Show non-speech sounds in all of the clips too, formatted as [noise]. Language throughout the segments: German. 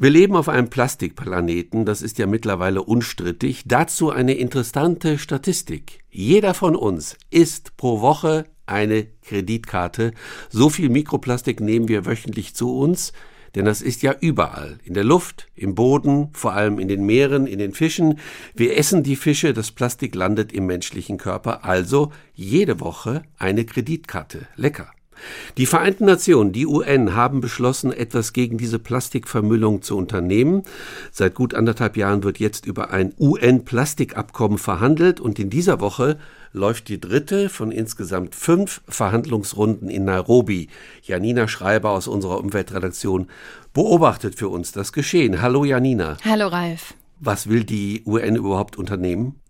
Wir leben auf einem Plastikplaneten, das ist ja mittlerweile unstrittig. Dazu eine interessante Statistik. Jeder von uns isst pro Woche eine Kreditkarte. So viel Mikroplastik nehmen wir wöchentlich zu uns, denn das ist ja überall. In der Luft, im Boden, vor allem in den Meeren, in den Fischen. Wir essen die Fische, das Plastik landet im menschlichen Körper. Also jede Woche eine Kreditkarte. Lecker. Die Vereinten Nationen, die UN, haben beschlossen, etwas gegen diese Plastikvermüllung zu unternehmen. Seit gut anderthalb Jahren wird jetzt über ein UN-Plastikabkommen verhandelt und in dieser Woche läuft die dritte von insgesamt fünf Verhandlungsrunden in Nairobi. Janina Schreiber aus unserer Umweltredaktion beobachtet für uns das Geschehen. Hallo Janina. Hallo Ralf. Was will die UN überhaupt unternehmen?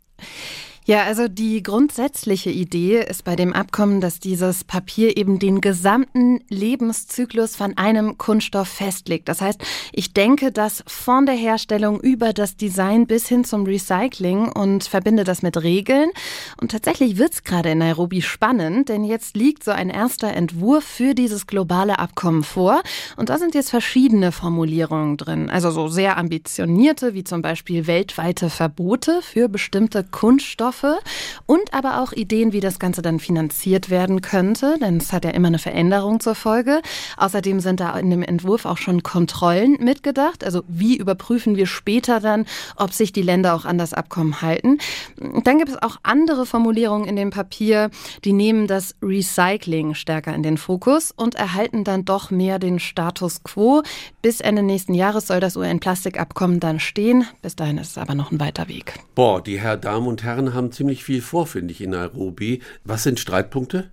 Ja, also die grundsätzliche Idee ist bei dem Abkommen, dass dieses Papier eben den gesamten Lebenszyklus von einem Kunststoff festlegt. Das heißt, ich denke das von der Herstellung über das Design bis hin zum Recycling und verbinde das mit Regeln. Und tatsächlich wird's gerade in Nairobi spannend, denn jetzt liegt so ein erster Entwurf für dieses globale Abkommen vor. Und da sind jetzt verschiedene Formulierungen drin. Also so sehr ambitionierte, wie zum Beispiel weltweite Verbote für bestimmte Kunststoffe Stoffe und aber auch Ideen, wie das Ganze dann finanziert werden könnte, denn es hat ja immer eine Veränderung zur Folge. Außerdem sind da in dem Entwurf auch schon Kontrollen mitgedacht. Also wie überprüfen wir später dann, ob sich die Länder auch an das Abkommen halten. Dann gibt es auch andere Formulierungen in dem Papier, die nehmen das Recycling stärker in den Fokus und erhalten dann doch mehr den Status quo. Bis Ende nächsten Jahres soll das UN-Plastikabkommen dann stehen. Bis dahin ist es aber noch ein weiter Weg. Boah, die Herr Damen und Herren haben ziemlich viel vor, finde ich, in Nairobi. Was sind Streitpunkte?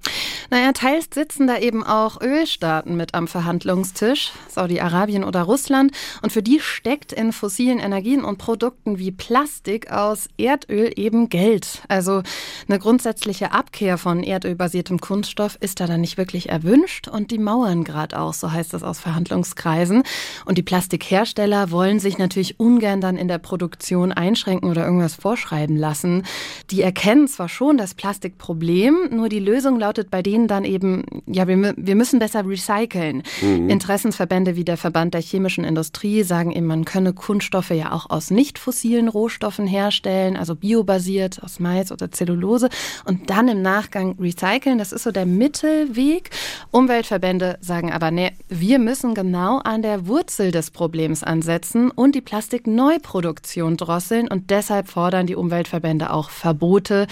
Naja, teils sitzen da eben auch Ölstaaten mit am Verhandlungstisch, Saudi-Arabien oder Russland. Und für die steckt in fossilen Energien und Produkten wie Plastik aus Erdöl eben Geld. Also eine grundsätzliche Abkehr von erdölbasiertem Kunststoff ist da dann nicht wirklich erwünscht. Und die mauern gerade auch, so heißt es aus Verhandlungskreisen. Und die Plastikhersteller wollen sich natürlich ungern dann in der Produktion einschränken oder irgendwas vorschreiben lassen. Die erkennen zwar schon das Plastikproblem, nur die Lösung lautet bei denen dann eben, ja, wir, wir müssen besser recyceln. Mhm. Interessensverbände wie der Verband der chemischen Industrie sagen eben, man könne Kunststoffe ja auch aus nicht fossilen Rohstoffen herstellen, also biobasiert aus Mais oder Zellulose und dann im Nachgang recyceln. Das ist so der Mittelweg. Umweltverbände sagen aber, nee, wir müssen genau an der Wurzel des Problems ansetzen und die Plastikneuproduktion drosseln und deshalb fordern die Umweltverbände auch Verbote.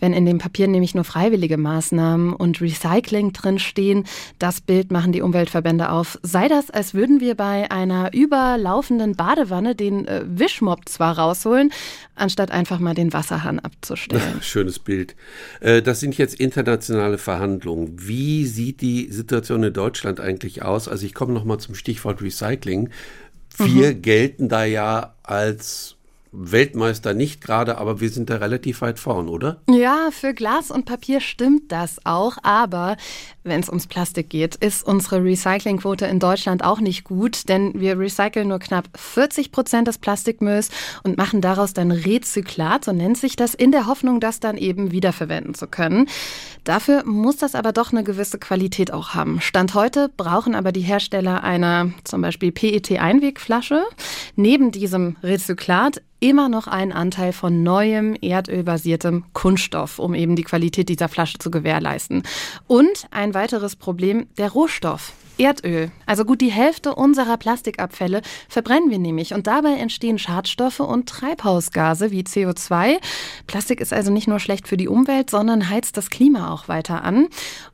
Wenn in dem Papier nämlich nur freiwillige Maßnahmen und Recycling drinstehen, das Bild machen die Umweltverbände auf. Sei das, als würden wir bei einer überlaufenden Badewanne den äh, Wischmopp zwar rausholen, anstatt einfach mal den Wasserhahn abzustellen. [laughs] Schönes Bild. Äh, das sind jetzt internationale Verhandlungen. Wie sieht die Situation in Deutschland eigentlich aus? Also ich komme noch mal zum Stichwort Recycling. Wir mhm. gelten da ja als Weltmeister nicht gerade, aber wir sind da relativ weit vorn, oder? Ja, für Glas und Papier stimmt das auch, aber wenn es ums Plastik geht, ist unsere Recyclingquote in Deutschland auch nicht gut, denn wir recyceln nur knapp 40 Prozent des Plastikmülls und machen daraus dann Rezyklat, so nennt sich das, in der Hoffnung, das dann eben wiederverwenden zu können. Dafür muss das aber doch eine gewisse Qualität auch haben. Stand heute brauchen aber die Hersteller einer zum Beispiel PET-Einwegflasche neben diesem Rezyklat immer noch einen Anteil von neuem erdölbasiertem Kunststoff, um eben die Qualität dieser Flasche zu gewährleisten. Und ein weiteres Problem, der Rohstoff. Erdöl. Also gut die Hälfte unserer Plastikabfälle verbrennen wir nämlich und dabei entstehen Schadstoffe und Treibhausgase wie CO2. Plastik ist also nicht nur schlecht für die Umwelt, sondern heizt das Klima auch weiter an.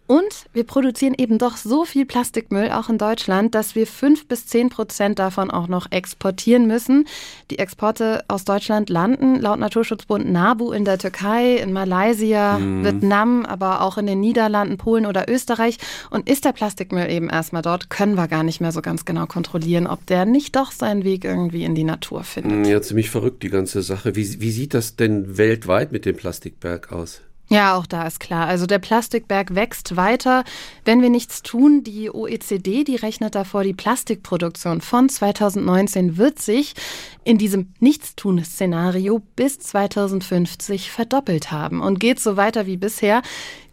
Und wir produzieren eben doch so viel Plastikmüll auch in Deutschland, dass wir fünf bis zehn Prozent davon auch noch exportieren müssen. Die Exporte aus Deutschland landen laut Naturschutzbund NABU in der Türkei, in Malaysia, mhm. Vietnam, aber auch in den Niederlanden, Polen oder Österreich. Und ist der Plastikmüll eben erstmal dort, können wir gar nicht mehr so ganz genau kontrollieren, ob der nicht doch seinen Weg irgendwie in die Natur findet. Ja, ziemlich verrückt die ganze Sache. Wie, wie sieht das denn weltweit mit dem Plastikberg aus? Ja, auch da ist klar. Also der Plastikberg wächst weiter. Wenn wir nichts tun, die OECD, die rechnet davor, die Plastikproduktion von 2019 wird sich in diesem Nichtstun-Szenario bis 2050 verdoppelt haben. Und geht so weiter wie bisher,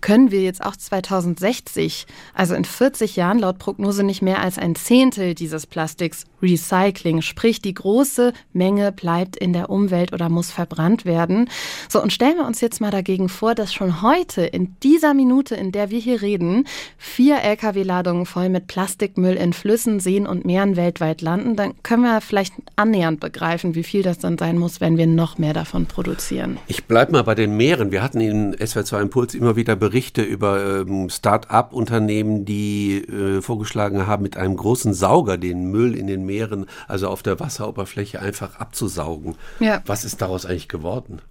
können wir jetzt auch 2060, also in 40 Jahren laut Prognose nicht mehr als ein Zehntel dieses Plastiks Recycling, sprich die große Menge bleibt in der Umwelt oder muss verbrannt werden. So und stellen wir uns jetzt mal dagegen vor, dass schon heute in dieser Minute, in der wir hier reden, vier Lkw-Ladungen voll mit Plastikmüll in Flüssen, Seen und Meeren weltweit landen, dann können wir vielleicht annähernd begreifen, wie viel das dann sein muss, wenn wir noch mehr davon produzieren. Ich bleibe mal bei den Meeren. Wir hatten in SWR2 Impuls immer wieder Berichte Berichte über ähm, Start-up-Unternehmen, die äh, vorgeschlagen haben, mit einem großen Sauger den Müll in den Meeren, also auf der Wasseroberfläche, einfach abzusaugen. Ja. Was ist daraus eigentlich geworden?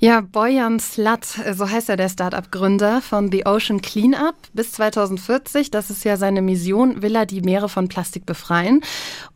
Ja, Boyan Slat, so heißt er der Start-up-Gründer von The Ocean Cleanup. Bis 2040, das ist ja seine Mission, will er die Meere von Plastik befreien.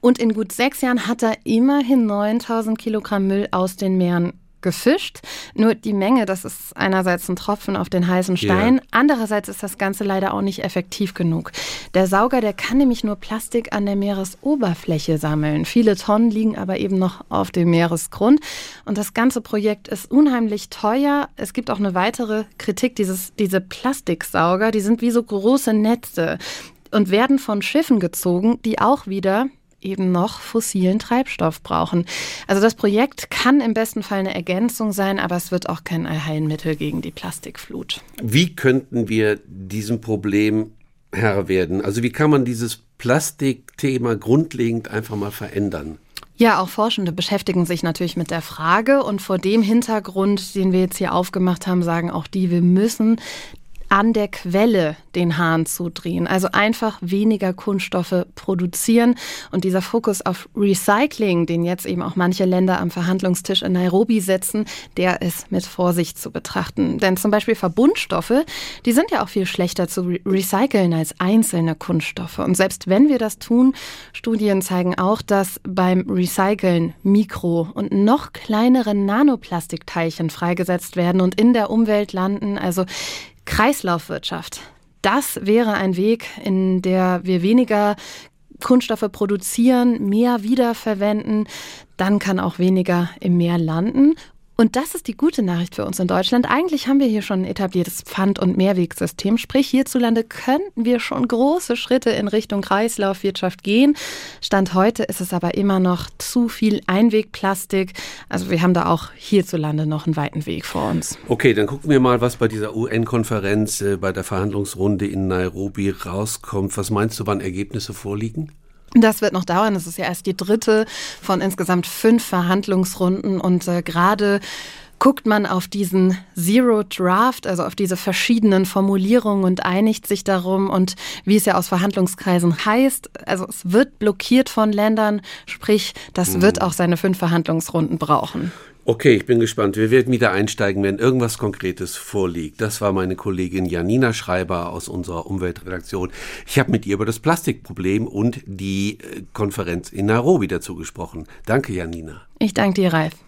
Und in gut sechs Jahren hat er immerhin 9000 Kilogramm Müll aus den Meeren gefischt. Nur die Menge, das ist einerseits ein Tropfen auf den heißen Stein, yeah. andererseits ist das Ganze leider auch nicht effektiv genug. Der Sauger, der kann nämlich nur Plastik an der Meeresoberfläche sammeln. Viele Tonnen liegen aber eben noch auf dem Meeresgrund. Und das ganze Projekt ist unheimlich teuer. Es gibt auch eine weitere Kritik, dieses, diese Plastiksauger, die sind wie so große Netze und werden von Schiffen gezogen, die auch wieder eben noch fossilen Treibstoff brauchen. Also das Projekt kann im besten Fall eine Ergänzung sein, aber es wird auch kein Allheilmittel gegen die Plastikflut. Wie könnten wir diesem Problem Herr werden? Also wie kann man dieses Plastikthema grundlegend einfach mal verändern? Ja, auch Forschende beschäftigen sich natürlich mit der Frage und vor dem Hintergrund, den wir jetzt hier aufgemacht haben, sagen auch die, wir müssen an der Quelle den Hahn zudrehen. Also einfach weniger Kunststoffe produzieren. Und dieser Fokus auf Recycling, den jetzt eben auch manche Länder am Verhandlungstisch in Nairobi setzen, der ist mit Vorsicht zu betrachten. Denn zum Beispiel Verbundstoffe, die sind ja auch viel schlechter zu recyceln als einzelne Kunststoffe. Und selbst wenn wir das tun, Studien zeigen auch, dass beim Recyceln Mikro- und noch kleinere Nanoplastikteilchen freigesetzt werden und in der Umwelt landen. Also Kreislaufwirtschaft. Das wäre ein Weg, in der wir weniger Kunststoffe produzieren, mehr wiederverwenden, dann kann auch weniger im Meer landen und das ist die gute Nachricht für uns in Deutschland. Eigentlich haben wir hier schon ein etabliertes Pfand- und Mehrwegsystem. Sprich, hierzulande könnten wir schon große Schritte in Richtung Kreislaufwirtschaft gehen. Stand heute ist es aber immer noch zu viel Einwegplastik. Also wir haben da auch hierzulande noch einen weiten Weg vor uns. Okay, dann gucken wir mal, was bei dieser UN-Konferenz, äh, bei der Verhandlungsrunde in Nairobi rauskommt. Was meinst du, wann Ergebnisse vorliegen? Das wird noch dauern. Das ist ja erst die dritte von insgesamt fünf Verhandlungsrunden und äh, gerade guckt man auf diesen Zero Draft, also auf diese verschiedenen Formulierungen und einigt sich darum und wie es ja aus Verhandlungskreisen heißt, also es wird blockiert von Ländern, sprich, das wird auch seine fünf Verhandlungsrunden brauchen. Okay, ich bin gespannt. Wir werden wieder einsteigen, wenn irgendwas Konkretes vorliegt. Das war meine Kollegin Janina Schreiber aus unserer Umweltredaktion. Ich habe mit ihr über das Plastikproblem und die äh, Konferenz in Nairobi dazu gesprochen. Danke, Janina. Ich danke dir, Ralf.